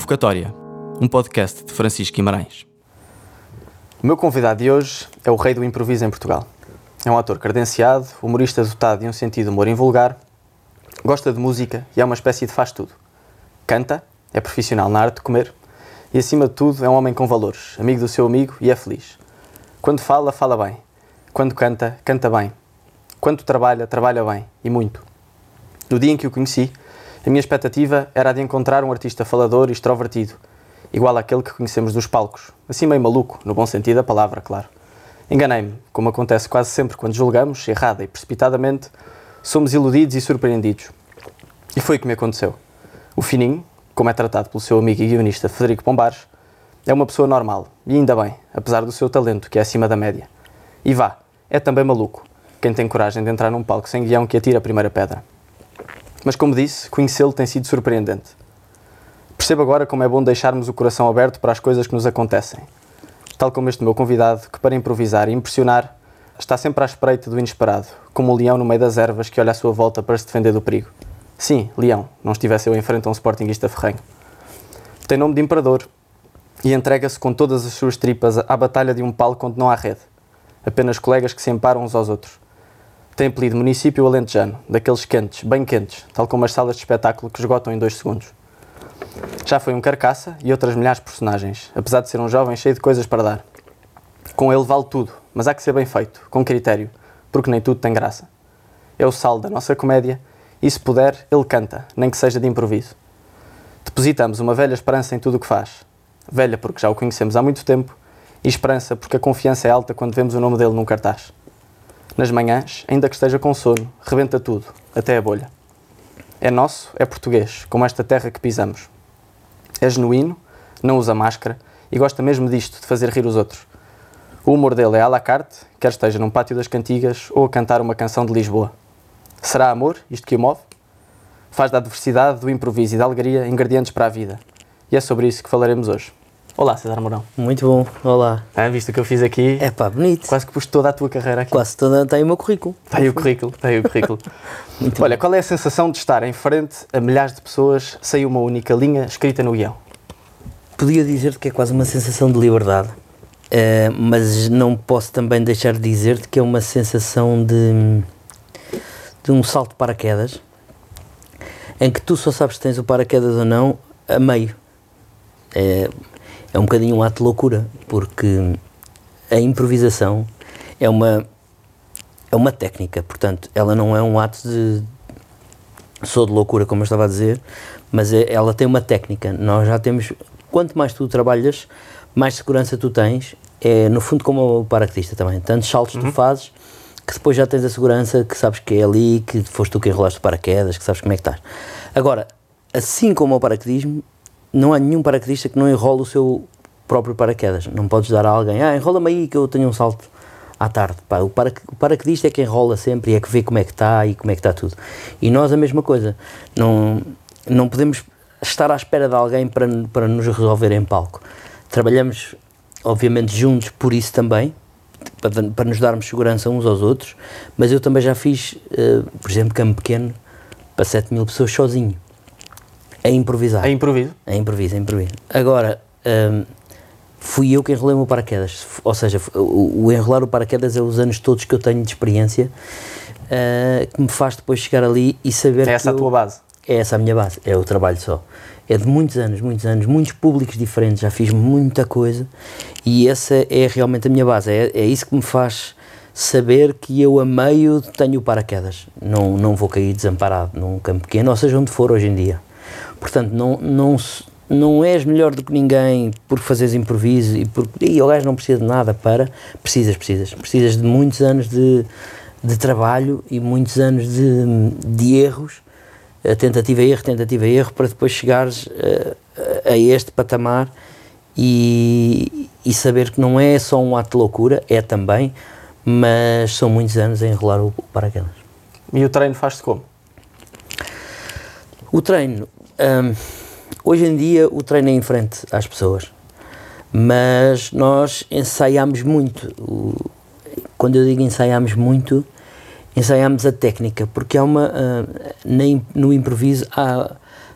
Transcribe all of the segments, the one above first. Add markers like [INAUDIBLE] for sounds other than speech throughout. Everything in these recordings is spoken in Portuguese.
Convocatória, um podcast de Francisco Guimarães. O meu convidado de hoje é o rei do improviso em Portugal. É um ator credenciado, humorista dotado de um sentido de humor invulgar, gosta de música e é uma espécie de faz-tudo. Canta, é profissional na arte de comer e, acima de tudo, é um homem com valores, amigo do seu amigo e é feliz. Quando fala, fala bem. Quando canta, canta bem. Quando trabalha, trabalha bem e muito. No dia em que o conheci, a minha expectativa era a de encontrar um artista falador e extrovertido, igual àquele que conhecemos dos palcos, assim meio maluco, no bom sentido da palavra, claro. Enganei-me, como acontece quase sempre quando julgamos, errada e precipitadamente, somos iludidos e surpreendidos. E foi o que me aconteceu. O Fininho, como é tratado pelo seu amigo e guionista Federico Pombares, é uma pessoa normal, e ainda bem, apesar do seu talento, que é acima da média. E vá, é também maluco, quem tem coragem de entrar num palco sem guião que atira a primeira pedra. Mas, como disse, conhecê-lo tem sido surpreendente. Percebo agora como é bom deixarmos o coração aberto para as coisas que nos acontecem. Tal como este meu convidado, que para improvisar e impressionar, está sempre à espreita do inesperado, como um leão no meio das ervas que olha à sua volta para se defender do perigo. Sim, leão, não estivesse eu em frente a um sportinguista ferrenho. Tem nome de imperador e entrega-se com todas as suas tripas à batalha de um palco onde não há rede. Apenas colegas que se emparam uns aos outros tem apelido município alentejano, daqueles quentes, bem quentes, tal como as salas de espetáculo que esgotam em dois segundos. Já foi um carcaça e outras milhares de personagens, apesar de ser um jovem cheio de coisas para dar. Com ele vale tudo, mas há que ser bem feito, com critério, porque nem tudo tem graça. É o sal da nossa comédia e, se puder, ele canta, nem que seja de improviso. Depositamos uma velha esperança em tudo o que faz. Velha porque já o conhecemos há muito tempo e esperança porque a confiança é alta quando vemos o nome dele num cartaz. Nas manhãs, ainda que esteja com sono, rebenta tudo, até a bolha. É nosso, é português, como esta terra que pisamos. É genuíno, não usa máscara e gosta mesmo disto, de fazer rir os outros. O humor dele é à la carte, quer esteja num pátio das cantigas ou a cantar uma canção de Lisboa. Será amor, isto que o move? Faz da adversidade, do improviso e da alegria ingredientes para a vida. E é sobre isso que falaremos hoje. Olá, César Mourão. Muito bom, olá. Ah, visto o que eu fiz aqui? É pá, bonito. Quase que pus toda a tua carreira aqui. Quase toda, tem o meu currículo. Tem o currículo, tem o currículo. [LAUGHS] Olha, qual é a sensação de estar em frente a milhares de pessoas sem uma única linha escrita no guião? Podia dizer-te que é quase uma sensação de liberdade, uh, mas não posso também deixar de dizer-te que é uma sensação de, de um salto de paraquedas, em que tu só sabes se tens o paraquedas ou não a meio. É, é um bocadinho um ato de loucura, porque a improvisação é uma, é uma técnica, portanto, ela não é um ato de sou de loucura, como eu estava a dizer, mas é, ela tem uma técnica. Nós já temos, quanto mais tu trabalhas, mais segurança tu tens, é no fundo como o paraquedista também. Tantos saltos uhum. tu fazes que depois já tens a segurança que sabes que é ali, que foste tu que enrolaste o paraquedas, que sabes como é que estás. Agora, assim como o paraquedismo, não há nenhum paraquedista que não enrola o seu próprio paraquedas. Não podes dar a alguém, ah, enrola-me aí que eu tenho um salto à tarde. Pá, o, o paraquedista é que enrola sempre e é que vê como é que está e como é que está tudo. E nós a mesma coisa. Não, não podemos estar à espera de alguém para, para nos resolver em palco. Trabalhamos, obviamente, juntos por isso também, para, para nos darmos segurança uns aos outros, mas eu também já fiz, uh, por exemplo, campo pequeno para 7 mil pessoas sozinho. A improvisar. A improviso? A improviso, a improviso. Agora, um, fui eu que enrolei o meu paraquedas. Ou seja, o, o, enrolar o paraquedas é os anos todos que eu tenho de experiência uh, que me faz depois chegar ali e saber. É essa a eu, tua base? É essa a minha base, é o trabalho só. É de muitos anos, muitos anos, muitos públicos diferentes, já fiz muita coisa e essa é realmente a minha base. É, é isso que me faz saber que eu a meio tenho o paraquedas. Não, não vou cair desamparado num campo pequeno, ou seja, onde for hoje em dia. Portanto, não, não, não és melhor do que ninguém por fazeres improviso e, por, e o gajo não precisa de nada para. Precisas, precisas. Precisas de muitos anos de, de trabalho e muitos anos de, de erros, a tentativa erro, tentativa erro, para depois chegares a, a este patamar e, e saber que não é só um ato de loucura, é também, mas são muitos anos a enrolar o, o paraquedas. E o treino faz-se como? O treino um, hoje em dia o treino é em frente às pessoas, mas nós ensaiamos muito. Quando eu digo ensaiamos muito, ensaiamos a técnica, porque há uma. Uh, no improviso há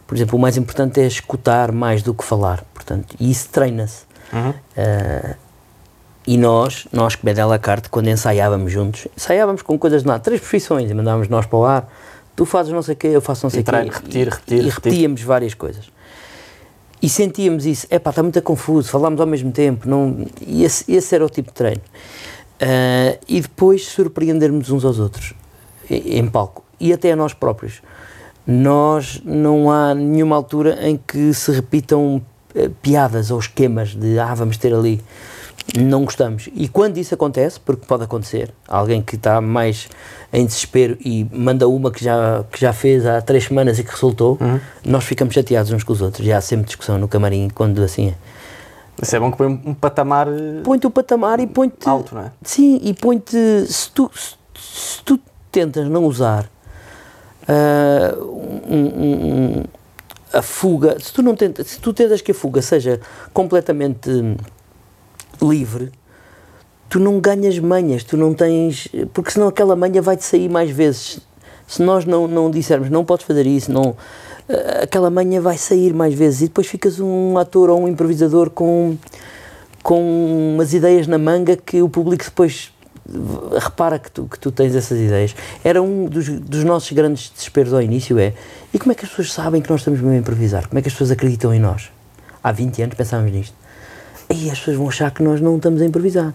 Por exemplo, o mais importante é escutar mais do que falar, portanto, e isso treina-se. Uhum. Uh, e nós, nós que Bedela Carte, quando ensaiávamos juntos, ensaiávamos com coisas de nada, três profissões, e mandávamos nós para o ar, tu fazes não sei o quê, eu faço não sei o quê. Repetir, repetir, e, repetir. repetíamos várias coisas. E sentíamos isso, é pá, está muito confuso, falámos ao mesmo tempo, não, e esse, esse era o tipo de treino. Uh, e depois surpreendermos uns aos outros, em, em palco, e até a nós próprios. Nós, não há nenhuma altura em que se repitam uh, piadas ou esquemas de, ah, vamos ter ali não gostamos. E quando isso acontece, porque pode acontecer, alguém que está mais em desespero e manda uma que já, que já fez há três semanas e que resultou, uhum. nós ficamos chateados uns com os outros. Já há sempre discussão no camarim quando assim é. Isso é bom que põe um patamar. Eh, põe-te o patamar e põe-te. Alto, não é? Sim, e põe-te. Se tu, se, se, tu tentas não usar uh, um, um, a fuga, se tu, não tentas, se tu tentas que a fuga seja completamente livre, tu não ganhas manhas, tu não tens. Porque senão aquela manha vai-te sair mais vezes. Se nós não, não dissermos não podes fazer isso, não, eh, aquela manha vai sair mais vezes e depois ficas um ator ou um improvisador com, com umas ideias na manga que o público depois repara que tu, que tu tens essas ideias. Era um dos, dos nossos grandes desesperos ao início, é e como é que as pessoas sabem que nós estamos mesmo a improvisar? Como é que as pessoas acreditam em nós? Há 20 anos pensávamos nisto e as pessoas vão achar que nós não estamos a improvisar.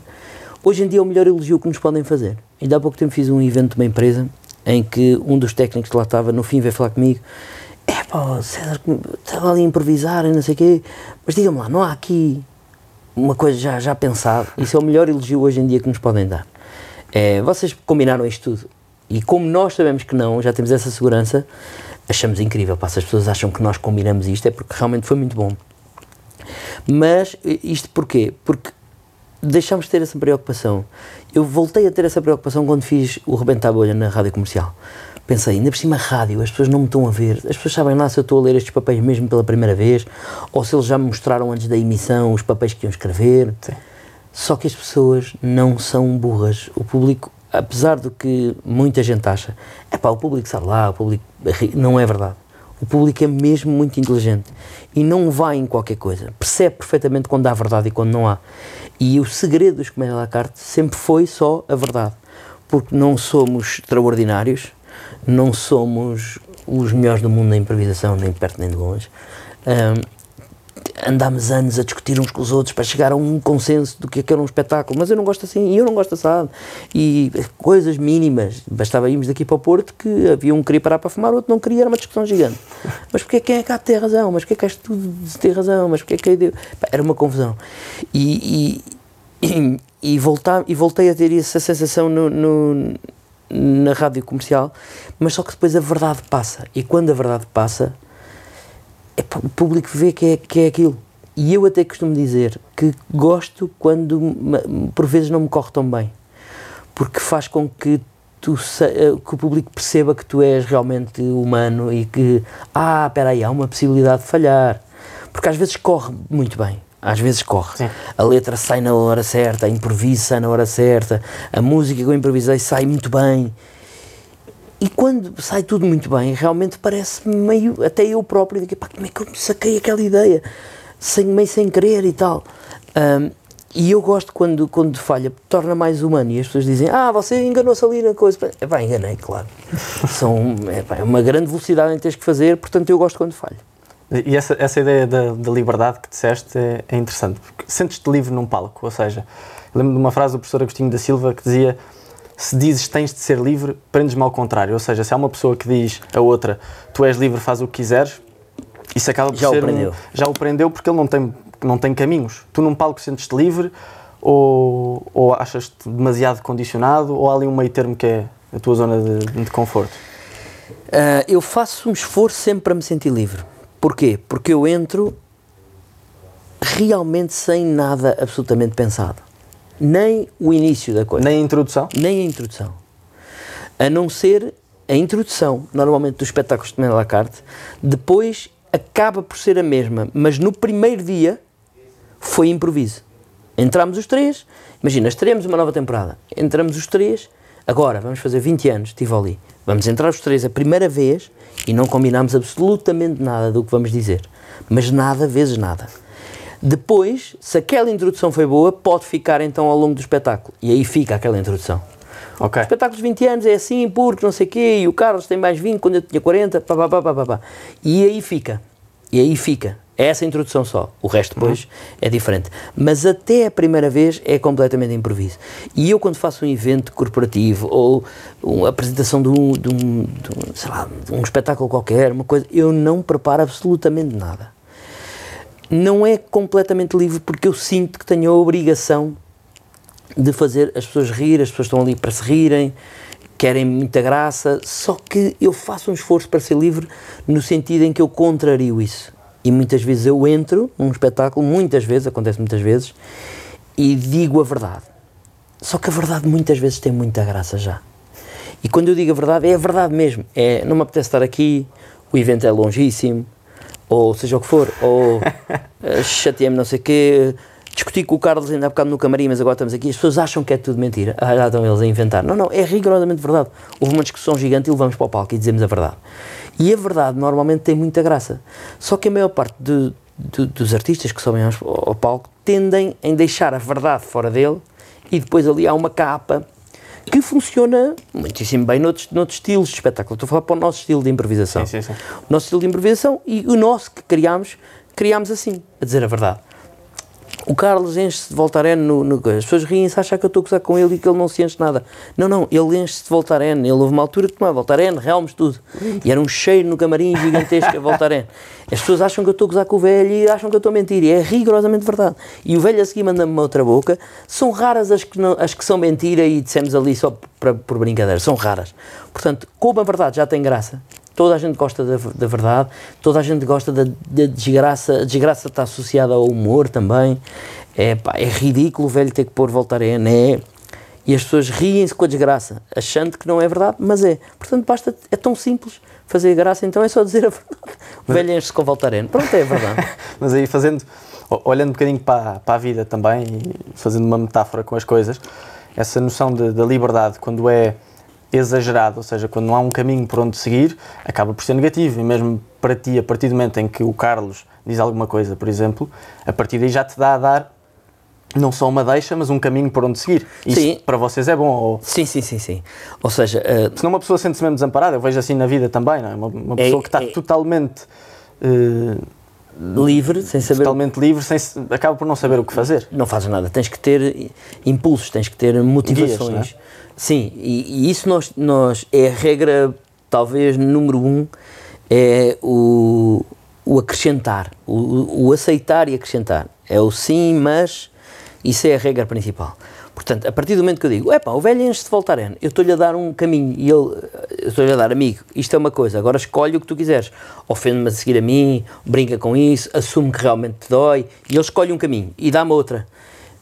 Hoje em dia é o melhor elogio que nos podem fazer. Ainda há pouco tempo fiz um evento de uma empresa em que um dos técnicos que lá estava, no fim, veio falar comigo. É pá, César, estava ali a improvisar e não sei o quê, mas diga-me lá, não há aqui uma coisa já, já pensada? Isso é o melhor elogio hoje em dia que nos podem dar. É, vocês combinaram isto tudo e como nós sabemos que não, já temos essa segurança, achamos incrível. Pá, se as pessoas acham que nós combinamos isto é porque realmente foi muito bom. Mas isto porquê? Porque deixámos de ter essa preocupação. Eu voltei a ter essa preocupação quando fiz o Rebenta a Bolha na rádio comercial. Pensei, ainda por cima rádio, as pessoas não me estão a ver, as pessoas sabem lá se eu estou a ler estes papéis mesmo pela primeira vez, ou se eles já me mostraram antes da emissão os papéis que iam escrever. Sim. Só que as pessoas não são burras. O público, apesar do que muita gente acha, é pá, o público sabe lá, o público. Não é verdade. O público é mesmo muito inteligente e não vai em qualquer coisa. Percebe perfeitamente quando há verdade e quando não há. E o segredo dos Comédia à carte sempre foi só a verdade. Porque não somos extraordinários, não somos os melhores do mundo na improvisação, nem perto nem de longe. Um, andámos anos a discutir uns com os outros para chegar a um consenso do que é que era um espetáculo, mas eu não gosto assim, e eu não gosto assado. E coisas mínimas, bastava irmos daqui para o Porto que havia um que queria parar para fumar, outro não queria, era uma discussão gigante. Mas porque é quem é que há de ter razão? Mas porque é que este tudo de ter razão? Mas porque é que? Era uma confusão. E, e, e, e, voltar, e voltei a ter essa sensação no, no, na rádio comercial, mas só que depois a verdade passa. E quando a verdade passa, o público vê que é, que é aquilo. E eu até costumo dizer que gosto quando por vezes não me corre tão bem, porque faz com que, tu, eh, que o público perceba que tu és realmente humano e que, ah, espera aí, há uma possibilidade de falhar. Porque às vezes corre muito bem, às vezes corre. Sim. A letra sai na hora certa, a improviso sai na hora certa, a música que eu improvisei sai muito bem e quando sai tudo muito bem, realmente parece meio, até eu próprio, digo, pá, como é que eu saquei aquela ideia, sem, meio sem querer e tal. Um, e eu gosto quando, quando falha, torna mais humano. E as pessoas dizem, ah, você enganou-se ali na coisa. É pá, enganei, claro. [LAUGHS] São, é, pá, uma grande velocidade em teres que fazer, portanto eu gosto quando falho. E essa, essa ideia da, da liberdade que disseste é, é interessante, porque sentes-te livre num palco, ou seja, lembro de uma frase do professor Agostinho da Silva que dizia se dizes tens de ser livre, prendes-me ao contrário. Ou seja, se há uma pessoa que diz a outra tu és livre, faz o que quiseres, isso acaba por já ser. O prendeu. Um, já o prendeu porque ele não tem, não tem caminhos. Tu num palco sentes-te livre ou, ou achas-te demasiado condicionado ou há ali um meio termo que é a tua zona de, de conforto? Uh, eu faço um esforço sempre para me sentir livre. Porquê? Porque eu entro realmente sem nada absolutamente pensado nem o início da coisa. Nem a introdução? Nem a introdução. A não ser a introdução, normalmente, dos espetáculos de la carte, depois acaba por ser a mesma, mas no primeiro dia foi improviso. Entramos os três, imagina, estreamos uma nova temporada, entramos os três, agora vamos fazer 20 anos, Tivoli, Vamos entrar os três a primeira vez e não combinamos absolutamente nada do que vamos dizer. Mas nada vezes nada. Depois, se aquela introdução foi boa, pode ficar então ao longo do espetáculo. E aí fica aquela introdução. Ok. Espetáculos de 20 anos é assim, porque não sei o quê, e o Carlos tem mais 20 quando eu tinha 40, pá, pá, pá, pá, pá. E aí fica. E aí fica. É essa introdução só. O resto depois é diferente. Mas até a primeira vez é completamente improviso. E eu, quando faço um evento corporativo ou uma apresentação de um, de um, de um, lá, de um espetáculo qualquer, uma coisa, eu não preparo absolutamente nada. Não é completamente livre porque eu sinto que tenho a obrigação de fazer as pessoas rir, as pessoas estão ali para se rirem, querem muita graça, só que eu faço um esforço para ser livre no sentido em que eu contrario isso. E muitas vezes eu entro num espetáculo, muitas vezes, acontece muitas vezes, e digo a verdade. Só que a verdade muitas vezes tem muita graça já. E quando eu digo a verdade, é a verdade mesmo. É, não me apetece estar aqui, o evento é longíssimo, ou seja o que for, ou uh, [LAUGHS] chateei-me não sei o quê, discuti com o Carlos ainda há bocado no camarim, mas agora estamos aqui, as pessoas acham que é tudo mentira. Ah, já estão eles a inventar. Não, não, é rigorosamente verdade. Houve uma discussão gigante e levamos para o palco e dizemos a verdade. E a verdade normalmente tem muita graça. Só que a maior parte de, de, dos artistas que sobem ao, ao palco tendem em deixar a verdade fora dele e depois ali há uma capa que funciona muitíssimo bem noutros, noutros estilos de espetáculo. Estou a falar para o nosso estilo de improvisação. Sim, sim, sim. O nosso estilo de improvisação e o nosso que criámos, criámos assim, a dizer a verdade. O Carlos enche-se de Voltaren no, no. As pessoas riem-se, acham que eu estou a gozar com ele e que ele não se enche nada. Não, não, ele enche-se de Voltaren. Ele houve uma altura que tomava Voltaren, Helms, tudo. E era um cheiro no camarim gigantesco a Voltaren. As pessoas acham que eu estou a gozar com o velho e acham que eu estou a mentir. E é rigorosamente verdade. E o velho a seguir manda-me uma outra boca. São raras as que, não, as que são mentira e dissemos ali só por, por brincadeira. São raras. Portanto, como a verdade já tem graça, toda a gente gosta da, da verdade, toda a gente gosta da, da desgraça, a desgraça está associada ao humor também. É, pá, é ridículo o velho ter que pôr voltar a é. E as pessoas riem-se com a desgraça, achando que não é verdade, mas é. Portanto, basta, é tão simples fazer graça, então é só dizer a verdade. O velho enche-se com Voltaren. Pronto, é verdade. [LAUGHS] Mas aí fazendo, olhando um bocadinho para, para a vida também e fazendo uma metáfora com as coisas, essa noção da liberdade, quando é exagerado, ou seja, quando não há um caminho por onde seguir, acaba por ser negativo. E mesmo para ti, a partir do momento em que o Carlos diz alguma coisa, por exemplo, a partir daí já te dá a dar não só uma deixa, mas um caminho por onde seguir. Isso Sim. para vocês é bom. Ou, sim, sim, sim, sim. Ou seja, eh, senão uma pessoa sente-se mesmo desamparada, eu vejo assim na vida também, não é? Uma, uma É- pessoa que está é- totalmente. eh, livre, sem saber totalmente livre, sem, se- acaba por não saber o que fazer. não fazes nada. Tens que ter impulsos, tens que ter motivações. Guias, Sim, e, e isso nós, nós é a regra, talvez, número um, é o, o acrescentar, o, o- aceitar e acrescentar. É o sim, mas isso é a regra principal. Portanto, a partir do momento que eu digo, epá, o velho enche de Voltaren, eu estou-lhe a dar um caminho e ele, estou-lhe a dar, amigo, isto é uma coisa, agora escolhe o que tu quiseres. Ofende-me a seguir a mim, brinca com isso, assume que realmente te dói e ele escolhe um caminho e dá-me outra.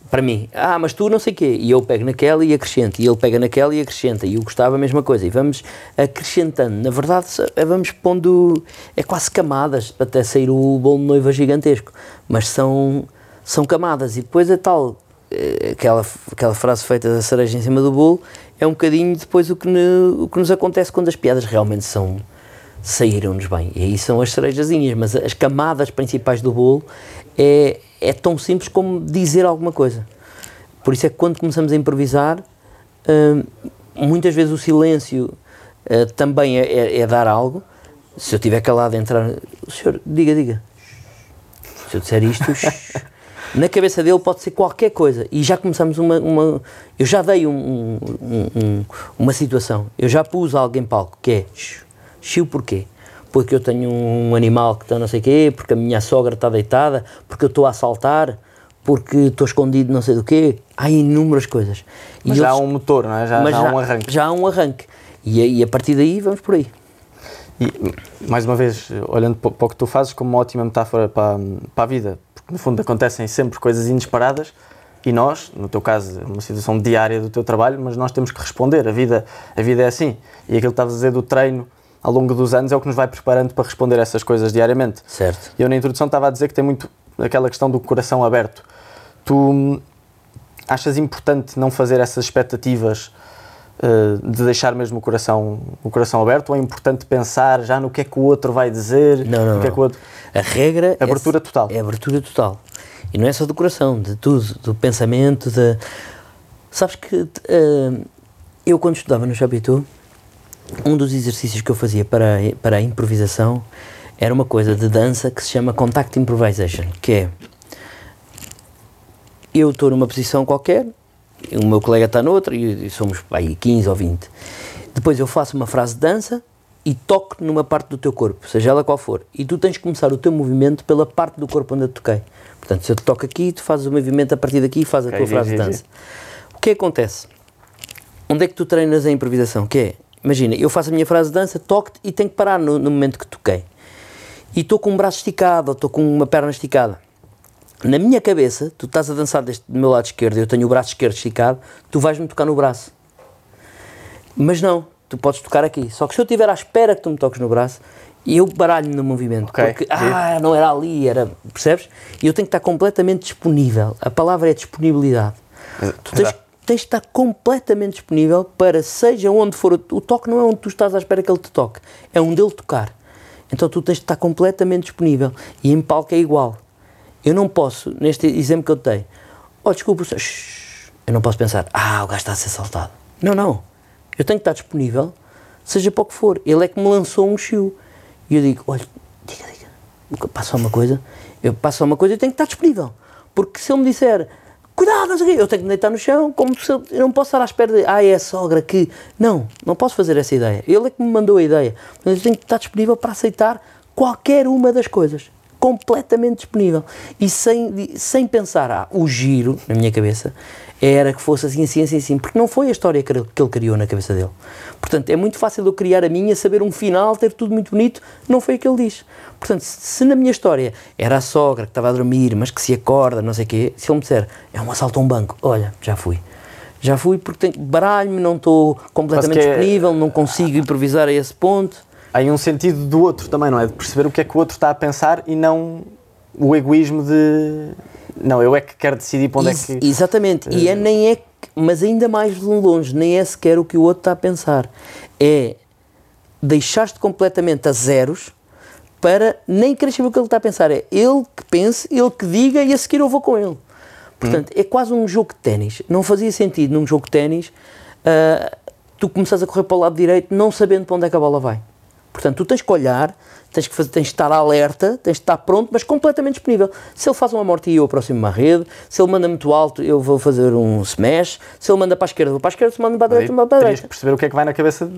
Para mim, ah, mas tu não sei quê. E eu pego naquela e acrescento. E ele pega naquela e acrescenta. E o Gustavo a mesma coisa. E vamos acrescentando. Na verdade, é, vamos pondo. É quase camadas para até sair o bolo de noiva gigantesco. Mas são, são camadas. E depois é tal. eh, Aquela, aquela frase feita da cereja em cima do bolo é um bocadinho depois o que, o que nos acontece quando as piadas realmente são saíram-nos bem. E aí são as cerejazinhas, mas as camadas principais do bolo é, é tão simples como dizer alguma coisa. Por isso é que quando começamos a improvisar, hum, muitas vezes o silêncio eh, também é, é- é dar algo. Se eu estiver calado a entrar, o senhor, diga, diga. Se eu disser isto, [LAUGHS] na cabeça dele pode ser qualquer coisa. E já começamos uma. uma eu já dei um- um- um- um- uma situação. Eu já pus algo em palco que é. o porquê? Porque eu tenho um animal que está não sei o quê, porque a minha sogra está deitada, porque eu estou a assaltar, porque estou escondido não sei do quê. Há inúmeras coisas. E Mas já há eles- um motor, não é? Já, já há um arranque. Já há um arranque. E, a- e a partir daí vamos por aí. E, mais uma vez, olhando para para o que tu fazes como uma ótima metáfora para, para a vida, porque no fundo acontecem sempre coisas inesperadas e nós, no teu caso, é uma situação diária do teu trabalho, mas nós temos que responder. A vida, a vida é assim. E aquilo que estavas a dizer do treino ao longo dos anos é o que nos vai preparando para responder a essas coisas diariamente. Certo. Eu na introdução estava a dizer que tem muito aquela questão do coração aberto. Tu hum, achas importante não fazer essas expectativas uh, de deixar mesmo o coração, o coração aberto ou é importante pensar já no que é que o outro vai dizer? Não, não, que é que outro... A regra Abertura é, total. É abertura total. E não é só do coração, de tudo, do pensamento, de... Sabes que eh, eu quando estudava no Chapitou, um dos exercícios que eu fazia para, para a improvisação era uma coisa de dança que se chama Contact Improvisation, que é eu estou numa posição qualquer, o meu colega está noutra e, somos aí 15 ou 20. Depois eu faço uma frase de dança e toco numa parte do teu corpo, seja ela qual for. E tu tens que começar o teu movimento pela parte do corpo onde eu toquei. Portanto, se eu te toco aqui, tu fazes o movimento a partir daqui e fazes a tua frase de dança. O que acontece? Onde é que tu treinas a improvisação? Que é, imagina, eu faço a minha frase de dança, toco-te e tenho que parar no, no momento que toquei. E estou com um braço esticado ou estou com uma perna esticada. Na minha cabeça, tu estás a dançar deste, do meu lado esquerdo, eu tenho o braço esquerdo esticado, tu vais-me tocar no braço. Mas não, tu podes tocar aqui. Só que se eu estiver à espera que tu me toques no braço, eu baralho-me no movimento. Ok, Porque, ah, não era ali, era. Percebes? E eu tenho que estar completamente disponível. A palavra é disponibilidade. Tu tens, Exato. Tens de estar completamente disponível para, seja onde for, o, toque não é onde tu estás à espera que ele te toque, é onde ele tocar. Então tu tens de estar completamente disponível. E em palco é igual. Eu não posso, neste exemplo que eu te dei, oh, desculpa, eu não posso pensar, ah, o gajo está a ser saltado. Não, não. Eu tenho que estar disponível, seja para o que for. Ele é que me lançou um chiu. E eu digo, olha, diga, diga, passa uma coisa, eu passo uma coisa e tenho que estar disponível. Porque se ele me disser, cuidado, não sei o quê, eu tenho que deitar no chão, como se eu, eu não posso estar à espera de, ah, é a sogra que. Não, não posso fazer essa ideia. Ele é que me mandou a ideia. Mas eu tenho que estar disponível para aceitar qualquer uma das coisas. Completamente disponível. E sem, sem pensar, ah, o giro, na minha cabeça, era que fosse assim, assim, assim, assim, porque não foi a história que ele, criou na cabeça dele. Portanto, é muito fácil eu criar a minha, saber um final, ter tudo muito bonito, não foi o que ele diz. Portanto, se, na minha história era a sogra que estava a dormir, mas que se acorda, não sei o quê, se ele me disser, é um assalto a um banco, olha, já fui. Já fui porque baralho-me, não estou completamente é- disponível, não consigo improvisar a esse ponto. Há aí um sentido do outro também, não é? De perceber o que é que o outro está a pensar e não o egoísmo de. Não, eu é que quero decidir para onde Ex- é que. Exatamente, e é, nem é, mas ainda mais longe, nem é sequer o que o outro está a pensar. É deixar-te completamente a zeros para nem querer saber o que ele está a pensar. É ele que pense, ele que diga e a seguir eu vou com ele. Portanto, é quase um jogo de ténis. Não fazia sentido num jogo de ténis ah, tu começares a correr para o lado direito não sabendo para onde é que a bola vai. Portanto, tu tens que olhar, tens que fazer, tens de estar alerta, tens de estar pronto, mas completamente disponível. Se ele faz uma morte e eu aproximo-me à rede, se ele manda muito alto, eu vou fazer um smash, se ele manda para a esquerda, vou para a esquerda, se manda para a direita, vou para a que direita. perceber o que é que vai na cabeça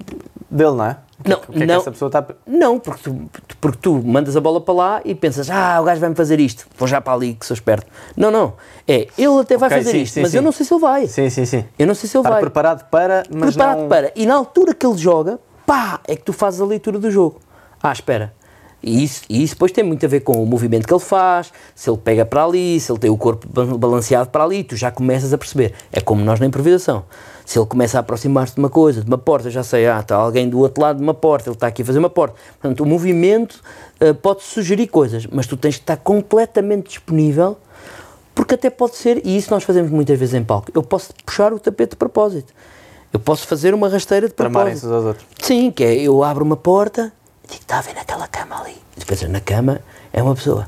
dele, não é? Que, Não, é que- que é que não. essa pessoa está. Não, porque tu, porque tu mandas a bola para lá e pensas, ah, o gajo vai-me fazer isto, vou já para ali que sou esperto. Não, não. É, ele até vai fazer sim, isto, sim, mas sim. eu não sei se ele vai. Sim, sim, sim. Eu não sei se ele Estar vai. preparado para, mas preparado não... para. E na altura que ele joga, pá, é que tu fazes a leitura do jogo. Ah, espera. E isso, e isso depois tem muito a ver com o movimento que ele faz, se ele pega para ali, se ele tem o corpo ba- balanceado para ali, tu já começas a perceber. É como nós na improvisação. Se ele começa a aproximar-se de uma coisa, de uma porta, eu já sei, ah, está alguém do outro lado de uma porta, ele está aqui a fazer uma porta. Portanto, o movimento ah, pode sugerir coisas, mas tu tens de estar completamente disponível porque até pode ser, e isso nós fazemos muitas vezes em palco, eu posso puxar o tapete de propósito. Eu posso fazer uma rasteira de propósito. aos outros. Sim, que é, eu abro uma porta e digo, está a ver naquela cama ali. E depois na cama é uma pessoa.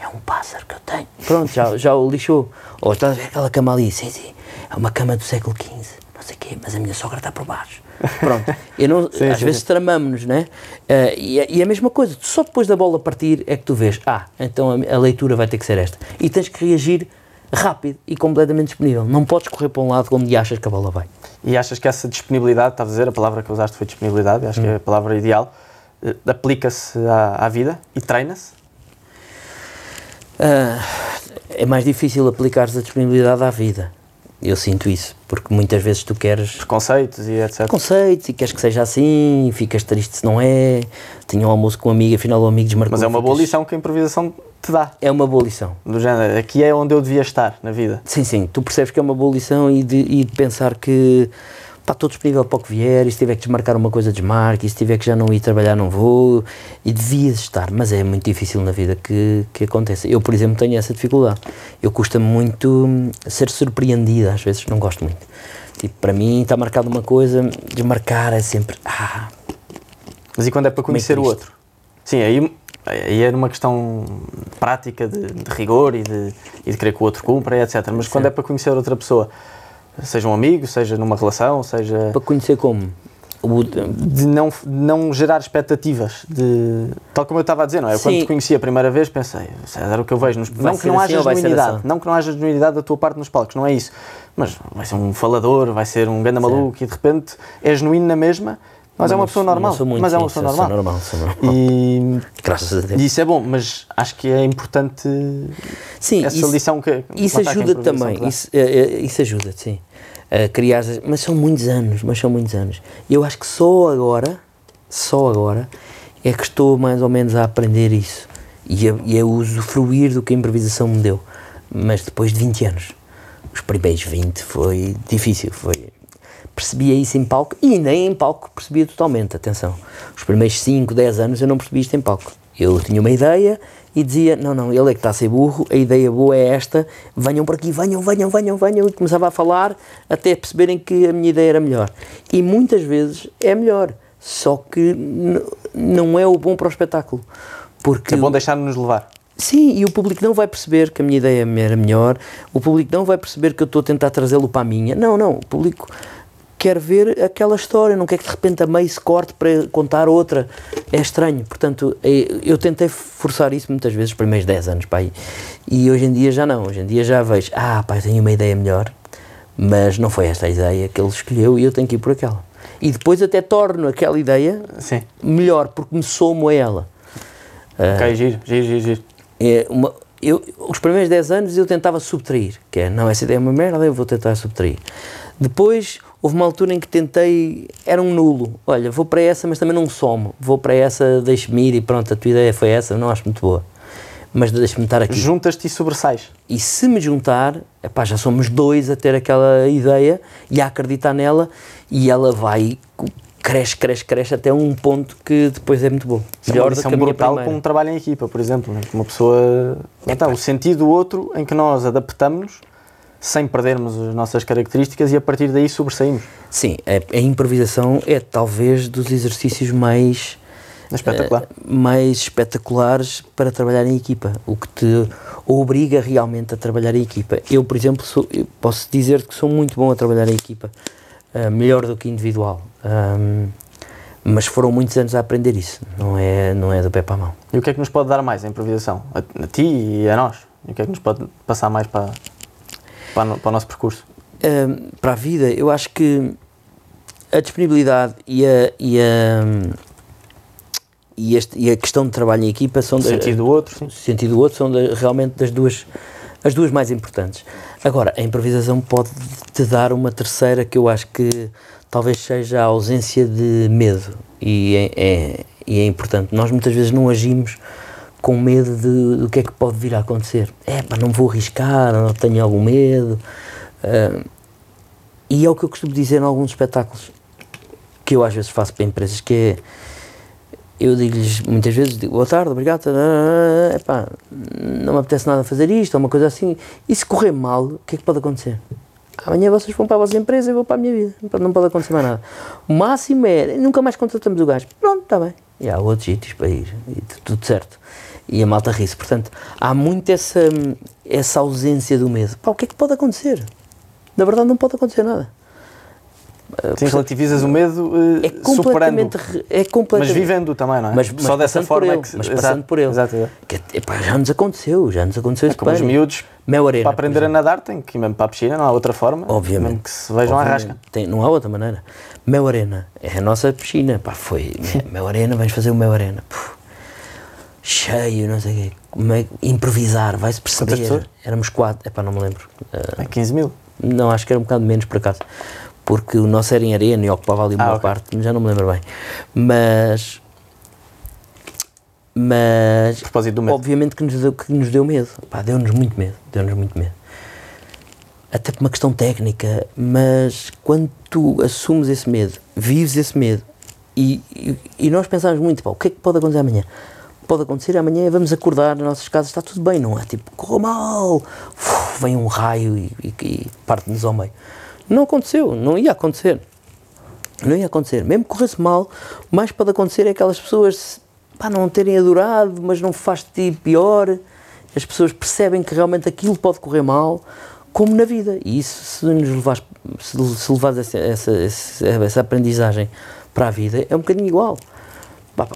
É um pássaro que eu tenho. Pronto, já, já o lixou. Ou está a ver aquela cama ali. Sim, sim. É uma cama do século XV. Não sei o quê, mas a minha sogra está por baixo. Pronto. Eu não, [LAUGHS] Sim, às sim, vezes tramamos-nos, né? Eh, e, é- e é a mesma coisa. Só depois da bola partir é que tu vês, ah, então a, a leitura vai ter que ser esta. E tens que reagir rápido e completamente disponível. Não podes correr para um lado onde achas que a bola vai. E achas que essa disponibilidade, estás a dizer, a palavra que usaste foi disponibilidade, acho que Hum. é a palavra ideal, eh, aplica-se à, à vida e treina-se? Ah, é mais difícil aplicares a disponibilidade à vida. Eu sinto isso, porque muitas vezes tu queres Conceitos e etc. conceitos e queres que seja assim, e ficas triste se não é. Tinha um almoço com um amigo, afinal o amigo desmarcou. Mas é uma boa lição que a improvisação te dá. É uma boa lição. Do género, aqui é onde eu devia estar na vida. Sim, sim, tu percebes que é uma boa lição e de, e de pensar que pá, estou disponível para o que vier, e se tiver que desmarcar uma coisa, desmarque, e se tiver que já não ir trabalhar, não vou, e devias estar, mas é muito difícil na vida que, que aconteça. Eu, por exemplo, tenho essa dificuldade. Eu custa muito hum, ser surpreendida, às vezes não gosto muito. Tipo, para mim está marcado uma coisa, desmarcar é sempre. Ah, Mas e quando é para conhecer o triste. outro? Sim, aí, aí é numa questão prática de, de rigor e de, e de querer que o outro cumpra, etc. Mas quando é para conhecer outra pessoa, seja um amigo, seja numa relação, seja. para conhecer como? De não, não gerar expectativas, de, tal como eu estava a dizer, não é? Eu Quando Sim. te conheci a primeira vez pensei, César, o que eu vejo, nos, Vai não que não assim haja genuinidade, assim? não que não haja genuinidade da tua parte nos palcos, não é isso, mas vai ser um falador, vai ser um ganda maluco e de repente é genuíno na mesma, mas é uma pessoa normal, mas é uma pessoa normal. E, [LAUGHS] Graças a Deus. isso é bom, mas acho que é importante Sim, essa isso, lição que isso ajuda também. Isso, é, é, isso ajuda, sim. A criar, mas são muitos anos, mas são muitos anos. Eu acho que só agora, só agora, é que estou mais ou menos a aprender isso e a, e a usufruir do que a improvisação me deu. Mas depois de 20 anos, os primeiros 20 foi difícil, foi percebia isso em palco e nem em palco percebia totalmente, atenção. Os primeiros 5, 10 anos eu não percebi isto em palco. Eu tinha uma ideia e dizia, não, não, ele é que está a ser burro, a ideia boa é esta, venham por aqui, venham, venham, venham, venham, e começava a falar até perceberem que a minha ideia era melhor. E muitas vezes é melhor, só que não é o bom para o espetáculo. Porque É bom deixar-nos levar. Sim, e o público não vai perceber que a minha ideia era melhor, o público não vai perceber que eu estou a tentar trazê-lo para a minha. Não, não, o público quer ver aquela história, não quer que de repente a meio se corte para contar outra. É estranho. Portanto, é- eu tentei forçar isso muitas vezes, os primeiros 10 anos, pai. E hoje em dia já não, hoje em dia já vejo, ah, pai, tenho uma ideia melhor, mas não foi esta a ideia que ele escolheu e eu tenho que ir por aquela. E depois até torno aquela ideia Sim. melhor, porque me somo a ela. Ok, giro, giro, giro, giro. É uma, eu, os primeiros 10 anos eu tentava subtrair, que é, não, essa ideia é uma merda, eu vou tentar subtrair. Depois houve uma altura em que tentei, era um nulo, olha, vou para essa, mas também não somo, vou para essa, deixe-me ir e pronto, a tua ideia foi essa, não acho muito boa, mas deixe-me estar aqui. Juntas-te e sobressais. E se me juntar, epá, já somos dois a ter aquela ideia e a acreditar nela e ela vai, cresce, cresce, cresce até um ponto que depois é muito bom. Isso é uma Melhor lição brutal com um trabalho em equipa, por exemplo. né? Uma pessoa. está, o sentido do outro em que nós adaptamos sem perdermos as nossas características e a partir daí sobressaímos. Sim, a, a improvisação é talvez dos exercícios mais, É espetacular. eh, mais espetaculares para trabalhar em equipa, o que te obriga realmente a trabalhar em equipa. Eu, por exemplo, sou- eu posso dizer que sou muito bom a trabalhar em equipa, eh, melhor do que individual. Ahm, mas foram muitos anos a aprender isso, não é, não é do pé para a mão. E o que é que nos pode dar mais a improvisação? A, a ti e a nós? E o que é que nos pode passar mais para, para, para o nosso percurso? Ahm, para a vida, eu acho que a disponibilidade e a, e a, e este, e a questão de trabalho em equipa são O sentido do outro, sim. sentido do outro são realmente das duas as duas mais importantes. Agora, a improvisação pode te dar uma terceira que eu acho que talvez seja a ausência de medo e é, é- e é importante. Nós muitas vezes não agimos com medo de, do que é que pode vir a acontecer. É pá, não vou arriscar, não tenho algum medo. Ah, e é o que eu costumo dizer em alguns espetáculos que eu às vezes faço para empresas, que é eu digo-lhes muitas vezes, digo, boa tarde, obrigado, é epá, não me apetece nada fazer isto, ou uma coisa assim, e se correr mal, o que é que pode acontecer? Amanhã vocês vão para a vossa empresa e vou para a minha vida, não pode- acontecer mais nada. O máximo é, nunca mais contratamos o gajo, pronto, está bem, e há outros sítios para ir, e tu- tudo certo. E a malta ri-se, portanto, há muito essa, essa ausência do medo. Pá, o que é que pode acontecer? Na verdade não pode acontecer nada. Sim, relativizas o medo eh, É completamente, superando. é completamente Mas vivendo também, não é? mas, Só mas dessa passando forma é ele, que. mas exato, passando por ele. Exato, exato. Que, epá, já nos aconteceu, já nos aconteceu É isso como os miúdos Mel Arena. para aprender a nadar têm que ir mesmo para a piscina, não há outra forma. Obviamente. Mesmo que se vejam à rasca. Tem- não há outra maneira. Mel Arena é a nossa piscina. Pá, foi. Mel Arena, vamos fazer o Mel Arena. Puf, cheio, não sei o quê. Como é que- improvisar, vai-se perceber. Éramos quatro. Epá, não me lembro. Ah, É 15 mil. não, acho que era um bocado menos por acaso. Porque o nosso era em arena e ocupava ali uma Ah, ok. parte, já não me lembro bem. Mas. Mas. A propósito do medo. Obviamente que nos deu, que nos deu medo. Pá, deu-nos muito medo. Deu-nos muito medo. Até por uma questão técnica, mas quando tu assumes esse medo, vives esse medo, e, e, e nós pensamos muito, pá, o que é que pode acontecer amanhã? Pode acontecer amanhã, vamos acordar nas nossas casas, está tudo bem, não é? Tipo, correu mal, uf, vem um raio e, e- e parte-nos ao meio. Não aconteceu, não ia acontecer. Não ia acontecer. Mesmo que corresse mal, o mais pode acontecer é aquelas pessoas pá, não terem adorado, mas não faz ti pior. As pessoas percebem que realmente aquilo pode correr mal, como na vida. E isso, se nos levares, se, se levares essa, essa, essa aprendizagem para a vida, é um bocadinho igual.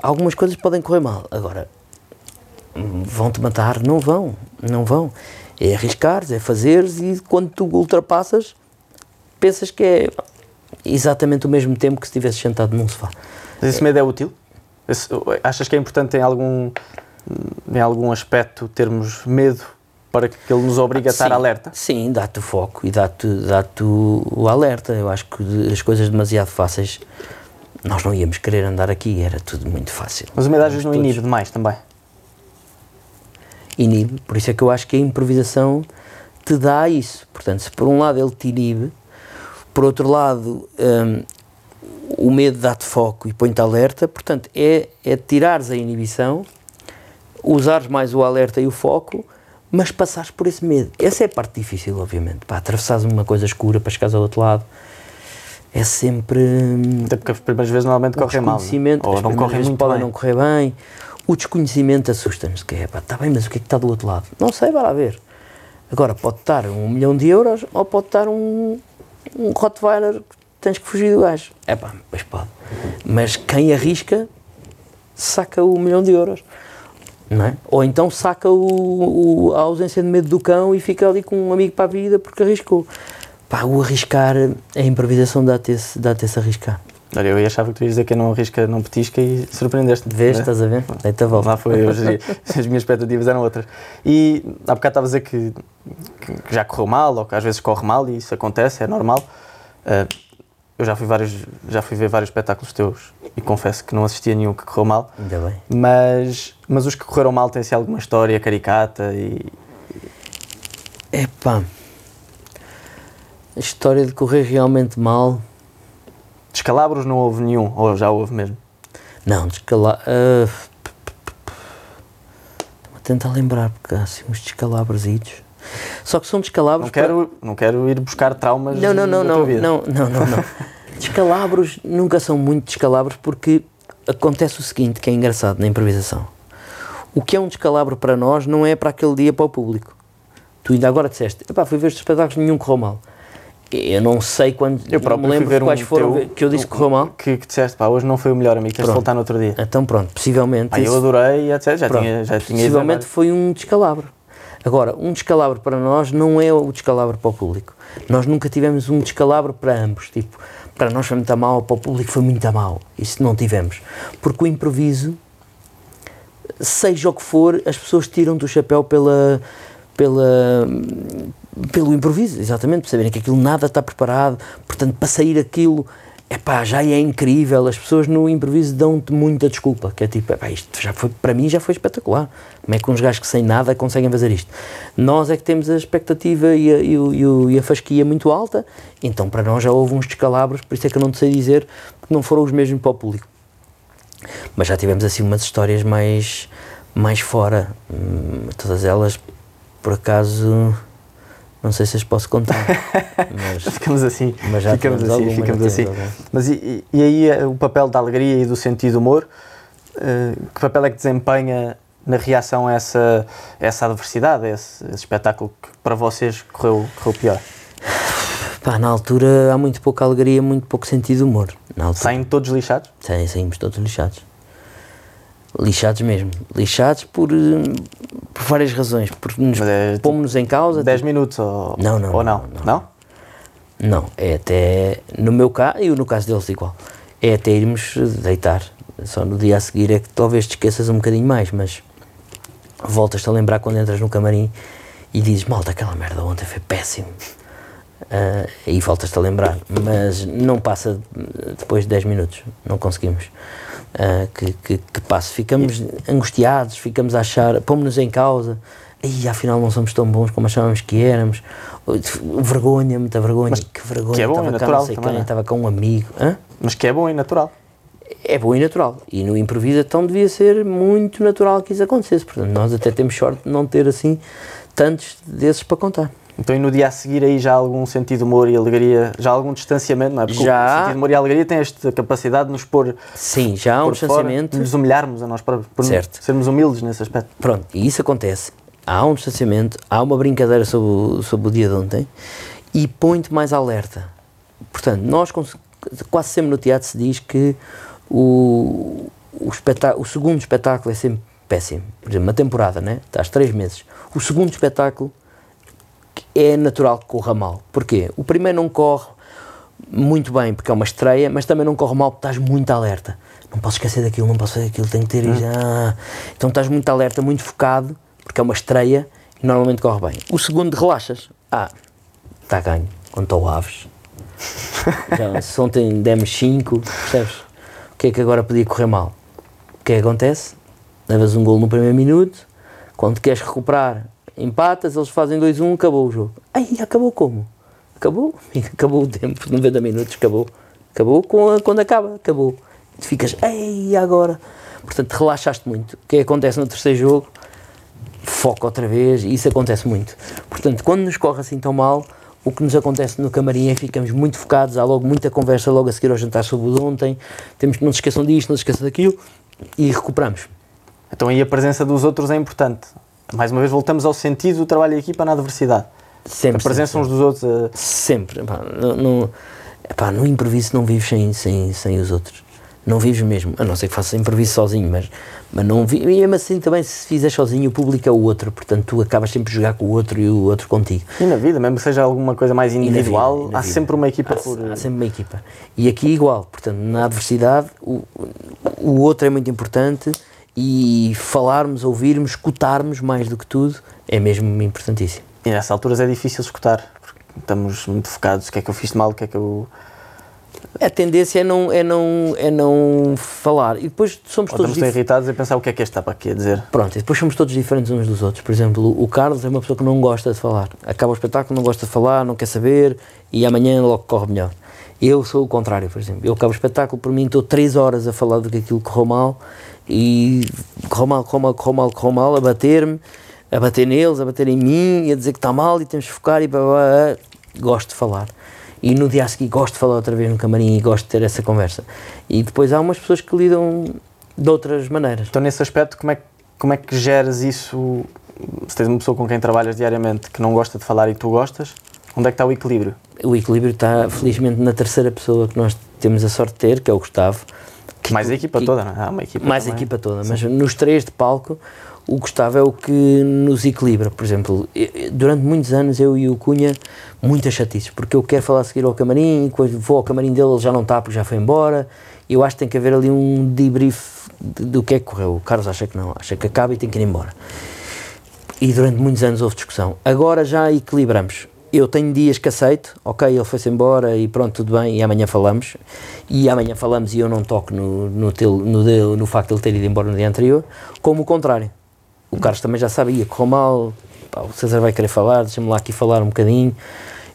Algumas coisas podem correr mal. Agora, vão-te matar? Não vão. Não vão. É arriscares, é fazeres e quando tu ultrapassas, pensas que é exatamente o mesmo tempo que se estivesse sentado num sofá. Mas esse medo é útil? Esse- achas que é importante em algum, em algum aspecto termos medo para que ele nos obrigue a estar Sim, alerta? Sim, dá-te o foco e dá-te dá o, alerta. Eu acho que as coisas demasiado fáceis, nós não íamos querer andar aqui, era tudo muito fácil. Mas o vezes não Todos. inibe demais também. inibe. Por isso é que eu acho que a improvisação te dá isso. Portanto, se por um lado ele te inibe, por outro lado hum, o medo dá-te foco e põe-te alerta, portanto, é, é tirares a inibição, usares mais o alerta e o foco, mas passares por esse medo. Essa é a parte difícil, obviamente. Para atravessares uma coisa escura para chegares ao outro lado, é sempre. hum, Até porque as primeiras vezes normalmente correm mal. é? Ou não correm muito podem bem. não correr bem. O desconhecimento assusta-nos, que é, pá, está bem, mas o que é que está do outro lado? Não sei, vai lá ver. Agora, pode estar um milhão de euros ou pode estar um, um Rottweiler que tens que fugir do gajo. É pá, pois pode. Mas quem arrisca, saca o milhão de euros. Não é? Ou então saca o, o- a ausência de medo do cão e fica ali com um amigo para a vida porque arriscou. Pá, o arriscar, a improvisação dá-te dá esse arriscar. Olha, eu achava que tu ias dizer que não arrisca, não petisca e surpreendeste. Vês, né? estás a ver? Deita a volta. Lá foi hoje. [LAUGHS] As minhas expectativas eram outras. E há bocado estava a dizer que, que- já correu mal, ou que às vezes corre mal, e isso acontece, é normal. Ah, eu já fui, vários, já fui ver vários espetáculos teus e confesso que não assisti a nenhum que correu mal, Ainda bem. mas, mas os que correram mal têm-se alguma história caricata e. Epá, a história de correr realmente mal. Descalabros não houve nenhum, ou já houve mesmo. Não, descala. ah, Vou tentar lembrar, porque há assim uns descalabrositos. Só que são descalabros. Não quero, não quero ir buscar traumas Não, não, não, não, vida. não, não, não, não. [LAUGHS] Descalabros nunca são muito descalabros porque acontece o seguinte, que é engraçado na improvisação. O que é um descalabro para nós não é para aquele dia para o público. Tu ainda agora disseste, fui ver os espetáculos, nenhum correu mal. Eu não sei quando, Eu próprio me lembro ver um quais foram teu- que eu disse que correu mal. Que, que disseste, pá, hoje não foi o melhor amigo, tens de Pronto. voltar no outro dia. Então pronto, possivelmente Pá, eu adorei, etc. Já Pronto. tinha, já tinha Possivelmente foi um descalabro. Agora, um descalabro para nós não é o descalabro para o público. Nós nunca tivemos um descalabro para ambos. Tipo, para nós foi muito a mal, para o público foi muito a mal. Isso não tivemos. Porque o improviso, seja o que for, as pessoas tiram-te o chapéu pela, pela, pelo improviso, exatamente, para saberem que aquilo nada está preparado, portanto, para sair aquilo, epá, já é incrível, as pessoas no improviso dão-te muita desculpa, que é tipo, epá, isto já foi, para mim já foi espetacular, como é que uns gajos que sem nada conseguem fazer isto? Nós é que temos a expectativa e a, e o- e a fasquia muito alta, então para nós já houve uns descalabros, por isso é que eu não te sei dizer, porque não foram os mesmos para o público. Mas já tivemos assim umas histórias mais, mais fora. Hum, Todas elas, por acaso, não sei se as posso contar. [LAUGHS] mas, Ficamos assim, mas já ficamos assim, ficamos assim. alguma. Mas e, e- aí eh, o papel da alegria e do sentido do humor, eh, que papel é que desempenha na reação a essa, a essa adversidade, a esse, esse espetáculo que para vocês correu, correu pior? Pá, na altura há muito pouca alegria, muito pouco sentido de humor. Na altura, Saem todos lixados? Sim, saímos todos lixados. Lixados mesmo. Lixados por, hum, por várias razões. Porque nos é, tipo, pomos-nos em causa. 10 minutos ou, Não, não, ou não? não, não. Não? É até, no meu caso, e no caso deles igual, é até irmos deitar. Só no dia a seguir é que talvez te esqueças um bocadinho mais, mas voltas-te a lembrar quando entras no camarim e dizes, malta, aquela merda ontem foi péssimo. Ah, e voltas-te a lembrar, mas não passa depois de 10 minutos, não conseguimos ah, que, que, que. Ficamos angustiados, ficamos a achar, pomos-nos em causa, e afinal não somos tão bons como achávamos que éramos. Vergonha, muita vergonha, que vergonha. que é bom, estava é cá natural não sei também, quem, não é? estava com um amigo. Hã? Mas que é bom e natural. É bom e natural. E no improviso então devia ser muito natural que isso acontecesse. Portanto, nós até temos sorte de não ter assim tantos desses para contar. Então, e no dia a seguir, aí já há algum sentido de humor e alegria, já há algum distanciamento, não é? Porque Já. o sentido de humor e alegria tem esta capacidade de nos pôr, Sim, já há um pôr fora, distanciamento. de nos humilharmos a nós próprios, por Certo. sermos humildes nesse aspecto. Pronto, e isso acontece. Há um distanciamento, há uma brincadeira sobre, o- sobre o dia de ontem e põe-te mais alerta. Portanto, nós quase sempre no teatro se diz que o, o, o segundo espetáculo é sempre péssimo. Por exemplo, uma temporada, né? estás três meses. O segundo espetáculo é natural que corra mal. Porquê? O primeiro não corre muito bem porque é uma estreia, mas também não corre mal porque estás muito alerta. Não posso esquecer daquilo, não posso fazer aquilo, tenho que ter Hum. já. Então estás muito alerta, muito focado, porque é uma estreia e normalmente corre bem. O segundo relaxas. Ah, está ganho, contra o Aves. [LAUGHS] Já, se ontem demos 5, percebes? O que é que agora podia correr mal? O que é que acontece? Levas um gol no primeiro minuto, quando queres recuperar, empatas, eles fazem 2-1, acabou o jogo. Ai, acabou como? Acabou? [LAUGHS] Acabou o tempo, 90 minutos, acabou. Acabou quando acaba, acabou. Tu ficas, ei, agora? Portanto, relaxaste muito. O que é acontece no terceiro jogo? Foca outra vez, e isso acontece muito. Portanto, quando nos corre assim tão mal, o que nos acontece no camarim é ficamos muito focados, há logo muita conversa logo a seguir ao jantar sobre o de ontem, temos que não se esqueçam disto, não se esqueçam daquilo, e recuperamos. Então aí a presença dos outros é importante. Mais uma vez voltamos ao sentido do trabalho em equipa na adversidade. Sempre. a presença sempre, uns dos outros. eh, Sempre. Epá, no, no, epá, no improviso não vives sem, sem, sem os outros. Não vives mesmo. A não ser que faças improviso sozinho, mas, mas não vi, e mesmo assim também se fizeres sozinho o público é o outro. Portanto, tu acabas sempre a jogar com o outro e o outro contigo. E na vida, mesmo que seja alguma coisa mais individual, vida, há vida. sempre uma equipa há, por. há sempre uma equipa. E aqui igual, portanto, na adversidade o, o outro é muito importante e falarmos, ouvirmos, escutarmos mais do que tudo é mesmo importantíssimo. E nessas alturas é difícil escutar, porque estamos muito focados. O que é que eu fiz de mal? O que é que eu. A tendência é não, é não, é não falar. E depois somos Ou todos estamos irritados a pensar o que é que este está para aqui a dizer. Pronto, e depois somos todos diferentes uns dos outros. Por exemplo, o Carlos é uma pessoa que não gosta de falar. Acaba o espetáculo, não gosta de falar, não quer saber e amanhã logo corre melhor. Eu sou o contrário, por exemplo. Eu acabo o espetáculo, por mim estou 3 horas a falar do que aquilo correu mal e correu mal, correu mal, correu mal, correu mal, a bater-me, a bater neles, a bater em mim e a dizer que está mal e temos de focar e blá, blá, blá. Gosto de falar. E no dia a seguir gosto de falar outra vez no camarim e gosto de ter essa conversa. E depois há umas pessoas que lidam de outras maneiras. Então, nesse aspecto, como é, que- como é que geres isso? Se tens uma pessoa com quem trabalhas diariamente que não gosta de falar e tu gostas, onde é que está o equilíbrio? O equilíbrio está felizmente na terceira pessoa que nós temos a sorte de ter, que é o Gustavo. Que- Mais a equipa que- toda, não é? Há uma equipa Mais a também. equipa toda, mas nos três de palco, o Gustavo é o que nos equilibra. Por exemplo, durante muitos anos eu e o Cunha, muitas chatices, porque eu quero falar a seguir ao camarim, e quando vou ao camarim dele ele já não está porque já foi embora. Eu acho que tem que haver ali um debrief de- do que é que correu. O Carlos acha que não, acha que acaba e tem que ir embora. E durante muitos anos houve discussão. Agora já equilibramos. Eu tenho dias que aceito, ok, ele foi-se embora e pronto, tudo bem, e amanhã falamos. E amanhã falamos e eu não toco no, no, tel- no, no facto de ele ter ido embora no dia anterior, como o contrário. O Carlos também já sabia, correu mal, pá, o César vai querer falar, deixa-me lá aqui falar um bocadinho.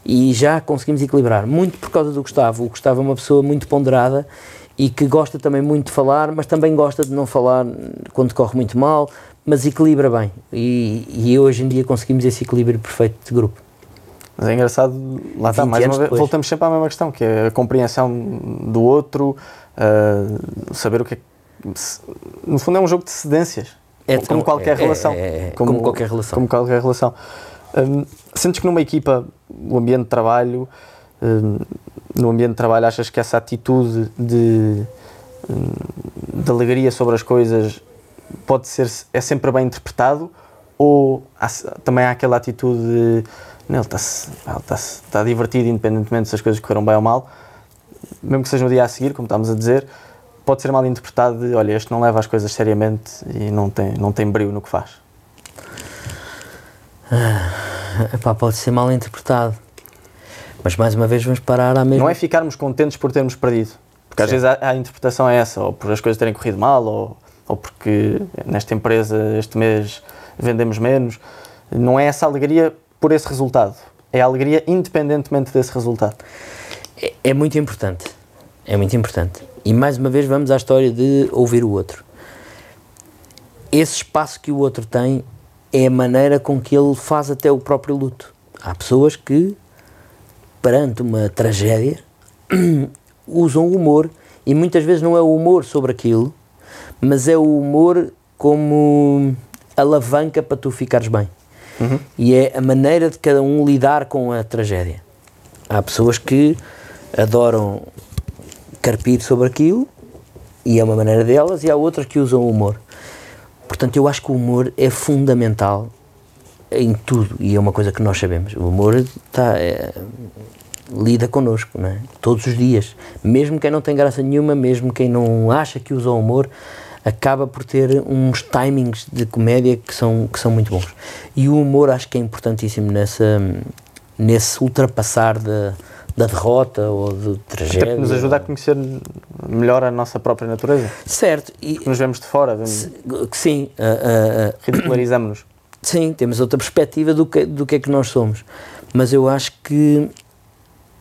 E já conseguimos equilibrar, muito por causa do Gustavo. O Gustavo é uma pessoa muito ponderada e que gosta também muito de falar, mas também gosta de não falar quando corre muito mal, mas equilibra bem. E, e hoje em dia conseguimos esse equilíbrio perfeito de grupo. Mas é engraçado, lá está, 20 mais uma vez, depois. voltamos sempre à mesma questão, que é a compreensão do outro, ah, saber o que é No fundo é um jogo de cedências. É como qualquer é- relação. é- é- como qualquer relação. Como qualquer relação. Hum, sentes que numa equipa, o ambiente de trabalho, hum, no ambiente de trabalho, achas que essa atitude de, hum, de alegria sobre as coisas pode ser, é sempre bem interpretado? Ou há, também há aquela atitude de não, ele está-se está divertido, independentemente se as coisas correram bem ou mal, mesmo que seja no dia a seguir, como estamos a dizer, pode ser mal interpretado de olha, este não leva as coisas seriamente e não tem, não tem brilho no que faz. Epá, pode ser mal interpretado. Mas mais uma vez vamos parar à mesma. Não é ficarmos contentes por termos perdido. Porque às Certo. vezes a, a interpretação é essa, ou por as coisas terem corrido mal, ou, ou porque nesta empresa este mês vendemos menos. Não é essa alegria por esse resultado. É a alegria independentemente desse resultado. É, é muito importante. É muito importante. E mais uma vez vamos à história de ouvir o outro. Esse espaço que o outro tem é a maneira com que ele faz até o próprio luto. Há pessoas que, perante uma tragédia, [CLEARS THROAT] usam o humor e muitas vezes não é o humor sobre aquilo, mas é o humor como alavanca para tu ficares bem. Uhum. E é a maneira de cada um lidar com a tragédia. Há pessoas que adoram carpir sobre aquilo e é uma maneira delas, e há outras que usam o humor. Portanto, eu acho que o humor é fundamental em tudo e é uma coisa que nós sabemos. O humor tá, é, lida connosco, não é? todos os dias. Mesmo quem não tem graça nenhuma, mesmo quem não acha que usa o humor, acaba por ter uns timings de comédia que são, que são muito bons. E o humor acho que é importantíssimo nessa, nesse ultrapassar da, da derrota ou de tragédia. Até nos ajuda a conhecer melhor a nossa própria natureza. Certo. E, nos vemos de fora, vemos- sim, ah, ah, ridicularizamos-nos. Sim, temos outra perspectiva do que, do que é que nós somos. Mas eu acho que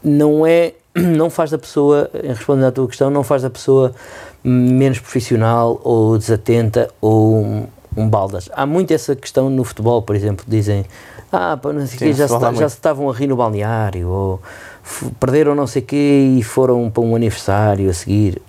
não é, não faz da pessoa, em respondendo à tua questão, não faz da pessoa menos profissional ou desatenta ou um, um baldas. Há muito essa questão no futebol, por exemplo, dizem, ah, não sei Sim, quê, já, se, já se estavam a rir no balneário, ou perderam não sei o quê e foram para um aniversário a seguir.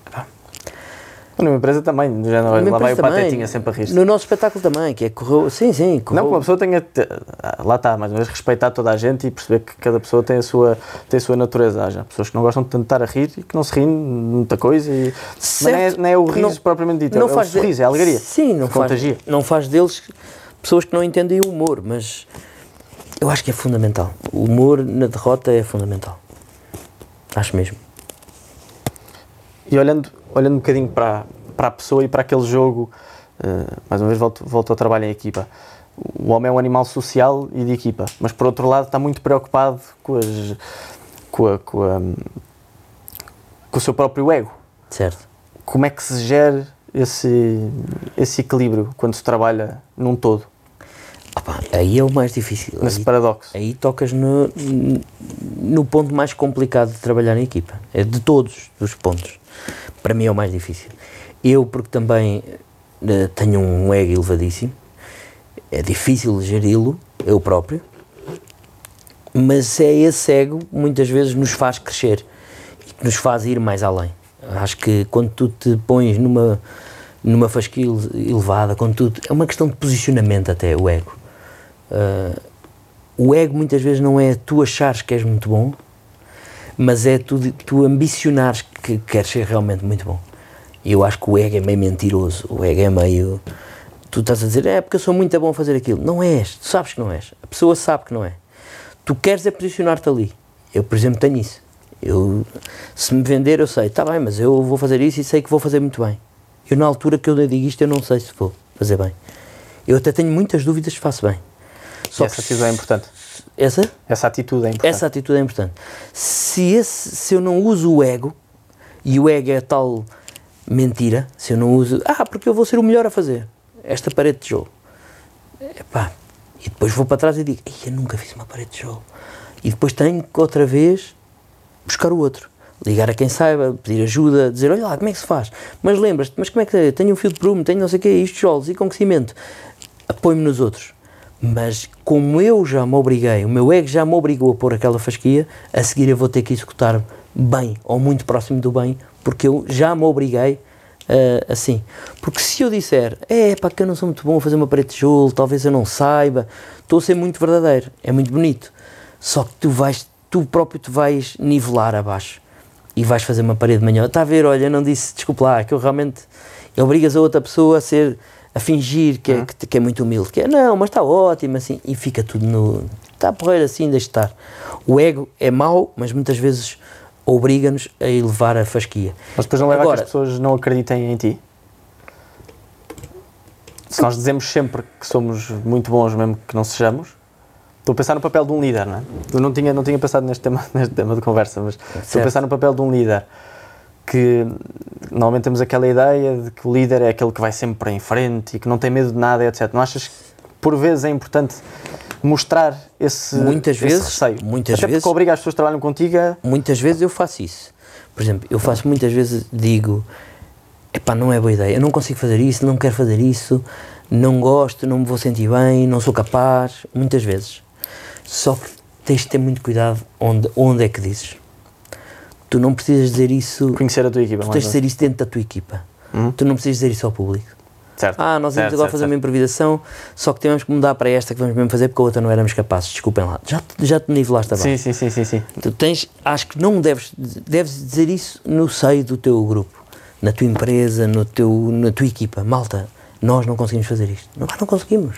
Numa empresa também, género, Numa lá vai o patetinha sempre a rir No nosso espetáculo também, que é correu, sim, sim, correu. Não que uma pessoa tenha, te- ah, lá está, mais uma vez, respeitar toda a gente e perceber que cada pessoa tem a sua, tem a sua natureza. Há já pessoas que não gostam de tanto estar a rir e que não se riem de muita coisa. E, mas não é, não é o riso Não- propriamente dito, é, não é o faz de- sorriso, é a alegria. Sim, não faz, contagia. não faz deles pessoas que não entendem o humor, mas eu acho que é fundamental. O humor na derrota é fundamental. Acho mesmo. E olhando, olhando um bocadinho para, para a pessoa e para aquele jogo, eh, mais uma vez volto, volto ao trabalho em equipa. O homem é um animal social e de equipa, mas por outro lado está muito preocupado com, as, com, a- com, a- com o seu próprio ego. Certo. Como é que se gera esse, esse equilíbrio quando se trabalha num todo, Opa, aí é o mais difícil. nesse Aí, paradoxo? aí tocas no, no ponto mais complicado de trabalhar em equipa. É de todos os pontos. Para mim é o mais difícil. Eu, porque também eh, tenho um ego elevadíssimo, é difícil geri-lo, eu próprio, mas é esse ego que muitas vezes nos faz crescer e que nos faz ir mais além. Acho que quando tu te pões numa, numa fasquia ele- elevada, quando tu, é uma questão de posicionamento até, o ego. Ah, o ego muitas vezes não é tu achares que és muito bom, mas é tu, tu ambicionares que queres ser realmente muito bom. Eu acho que o ego é meio mentiroso, o ego é meio. Tu estás a dizer, é porque eu sou muito bom a fazer aquilo. Não és, tu sabes que não és. A pessoa sabe que não é. Tu queres é posicionar-te ali. Eu, por exemplo, tenho isso. Eu, se me vender, eu sei, está bem, mas eu vou fazer isso e sei que vou fazer muito bem. Eu, na altura que eu digo isto, eu não sei se vou fazer bem. Eu até tenho muitas dúvidas se faço bem. E essa atitude é importante. Essa? Essa atitude é importante. Essa atitude é importante. Se, esse, se eu não uso o ego, e o ego é tal mentira, se eu não uso, ah, porque eu vou ser o melhor a fazer esta parede de tijolo. Epá, e depois vou para trás e digo, "Ei, eu nunca fiz uma parede de tijolo. E depois tenho que outra vez buscar o outro. Ligar a quem saiba, pedir ajuda, dizer, olha lá, como é que se faz? Mas lembras-te, mas como é que é? Tenho um fio de prumo, tenho não sei o quê, isto tijolos e com que cimento? Apoio-me nos outros. Mas como eu já me obriguei, o meu ego já me obrigou a pôr aquela fasquia, a seguir eu vou ter que executar bem, ou muito próximo do bem, porque eu já me obriguei ah, assim. Porque se eu disser, é pá, que eu não sou muito bom a fazer uma parede de tijolo, talvez eu não saiba, estou a ser muito verdadeiro, é muito bonito. Só que tu vais, tu próprio te vais nivelar abaixo e vais fazer uma parede de manhã. Está a ver, olha, não disse, desculpa lá, que eu realmente obrigas a outra pessoa a ser, a fingir que é, que, que é muito humilde, que é, não, mas está ótimo, assim, e fica tudo no. Está a porreiro assim, deixa estar. O ego é mau, mas muitas vezes obriga-nos a elevar a fasquia. Mas depois não leva a Agora- que as pessoas não acreditem em ti. Se nós dizemos sempre que somos muito bons, mesmo que não sejamos, estou a pensar no papel de um líder, não é? Eu não tinha, não tinha pensado neste tema, [LAUGHS] neste tema de conversa, mas estou a Certo. pensar no papel de um líder. Que normalmente temos aquela ideia de que o líder é aquele que vai sempre para em frente e que não tem medo de nada, etc. Não achas que por vezes é importante mostrar esse, Muitas esse vezes, receio? muitas Até vezes. porque obriga as pessoas que trabalham contigo a Muitas vezes eu faço isso. Por exemplo, eu faço muitas vezes, digo, epá, não é boa ideia, eu não consigo fazer isso, não quero fazer isso, não gosto, não me vou sentir bem, não sou capaz, muitas vezes. Só que tens de ter muito cuidado onde, onde é que dizes. Tu não precisas dizer isso. Conhecer a tua equipa, Tu tens de dizer isso dentro da tua equipa. Uhum. Tu não precisas dizer isso ao público. Certo. Ah, nós íamos agora certo, fazer uma certo. improvisação, só que temos que mudar para esta que vamos mesmo fazer porque a outra não éramos capazes. Desculpem lá. Já, te- já te nivelaste abaixo. Sim, sim, sim, sim, sim. Tu tens, acho que não deves, deves dizer isso no seio do teu grupo, na tua empresa, no teu, na tua equipa. Malta, nós não conseguimos fazer isto. Não, não conseguimos.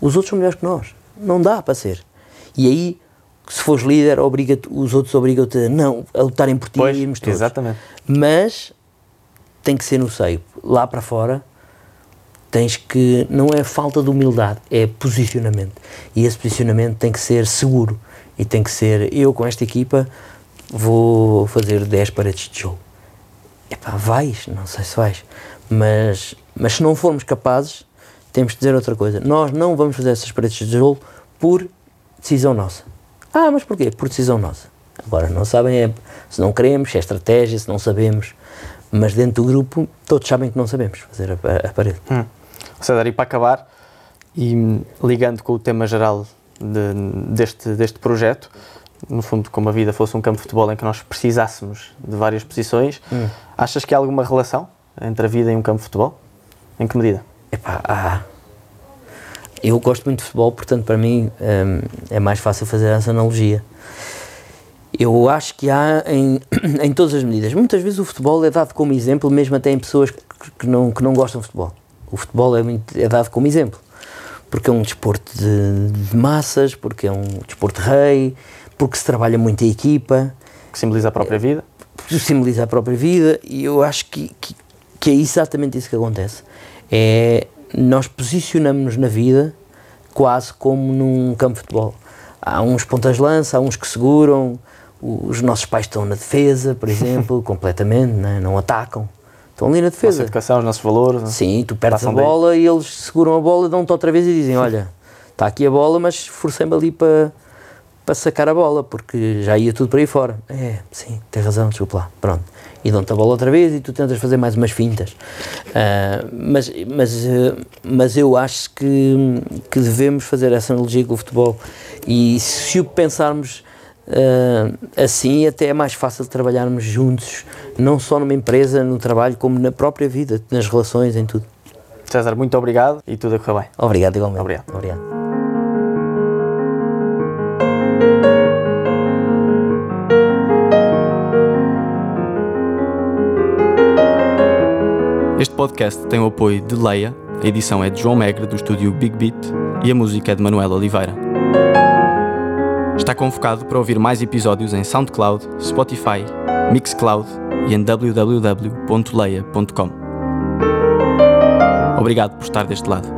Os outros são melhores que nós. Não dá para ser. E aí, se fores líder, obriga os outros obrigam-te a, não, a lutarem por ti Pois, e irmos todos. exatamente. Mas tem que ser no seio. Lá para fora tens que. Não é falta de humildade, é posicionamento. E esse posicionamento tem que ser seguro. E tem que ser. Eu com esta equipa vou fazer 10 paredes de jogo. Epá, vais, não sei se vais. Mas, mas se não formos capazes, temos de dizer outra coisa. Nós não vamos fazer essas paredes de jogo por decisão nossa. Ah, mas porquê? Por decisão nossa. Agora, não sabem é se não queremos, se é estratégia, se não sabemos. Mas dentro do grupo, todos sabem que não sabemos fazer a, a- parede. Hum. César, e para acabar, e hum, ligando com o tema geral de- deste, deste projeto, no fundo, como a vida fosse um campo de futebol em que nós precisássemos de várias posições, achas que há alguma relação entre a vida e um campo de futebol? Em que medida? Epá, ah, eu gosto muito de futebol, portanto, para mim hum, é mais fácil fazer essa analogia. Eu acho que há em, [CLEARS THROAT] em todas as medidas. Muitas vezes o futebol é dado como exemplo, mesmo até em pessoas que, não, que não gostam de futebol. O futebol é, muito- é dado como exemplo. Porque é um desporto de, de massas, porque é um desporto rei, porque se trabalha muito em equipa, Que simboliza a própria vida? que simboliza a própria vida e eu acho que, que, que é exatamente isso que acontece. É, nós posicionamos-nos na vida quase como num campo de futebol. Há uns pontas de lança, há uns que seguram, os nossos pais estão na defesa, por exemplo, [LAUGHS] completamente, né? não atacam. Estão ali na Nossa defesa. educação, os nossos valores? Sim, tu perdes a Passam daí. bola e eles seguram a bola, dão-te outra vez e dizem: Olha, está aqui a bola, mas forcei-me ali para para sacar a bola, porque já ia tudo para aí fora. É, sim, tens razão, desculpa lá. Pronto. E dão-te a bola outra vez e tu tentas fazer mais umas fintas. Ah, mas, mas, eh, mas eu acho que, que devemos fazer essa analogia com o futebol. E se o pensarmos ah, assim, até é mais fácil trabalharmos juntos, não só numa empresa, no trabalho, como na própria vida, nas relações, em tudo. César, muito obrigado e tudo a correr bem. Obrigado, igualmente. Obrigado. Obrigado. Este podcast tem o apoio de Leia, a edição é de João Megre, do estúdio Big Beat, e a música é de Manuel Oliveira. Está convocado para ouvir mais episódios em SoundCloud, Spotify, Mixcloud e em www.leia.com. Obrigado por estar deste lado.